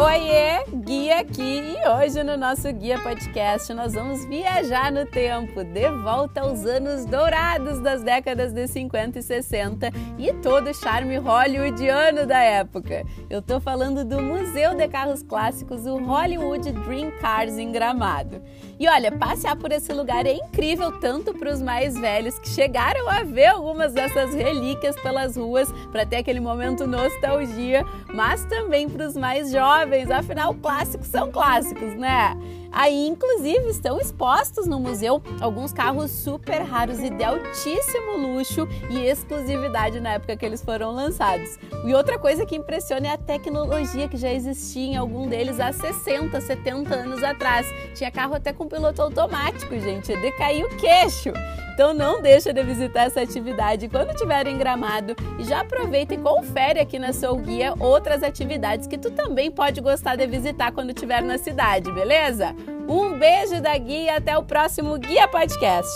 Oiê! Guia aqui e hoje no nosso Guia Podcast nós vamos viajar no tempo, de volta aos anos dourados das décadas de 50 e 60 e todo o charme hollywoodiano da época. Eu tô falando do Museu de Carros Clássicos, o Hollywood Dream Cars em Gramado. E olha, passear por esse lugar é incrível tanto para os mais velhos que chegaram a ver algumas dessas relíquias pelas ruas para ter aquele momento nostalgia, mas também para os mais jovens, afinal clássicos são clássicos, né? Aí, inclusive, estão expostos no museu alguns carros super raros e de altíssimo luxo e exclusividade na época que eles foram lançados. E outra coisa que impressiona é a tecnologia que já existia em algum deles há 60, 70 anos atrás. Tinha carro até com piloto automático, gente. Decair o queixo. Então não deixa de visitar essa atividade quando estiver em Gramado e já aproveita e confere aqui na sua guia outras atividades que tu também pode gostar de visitar quando estiver na cidade, beleza? Um beijo da guia e até o próximo Guia Podcast.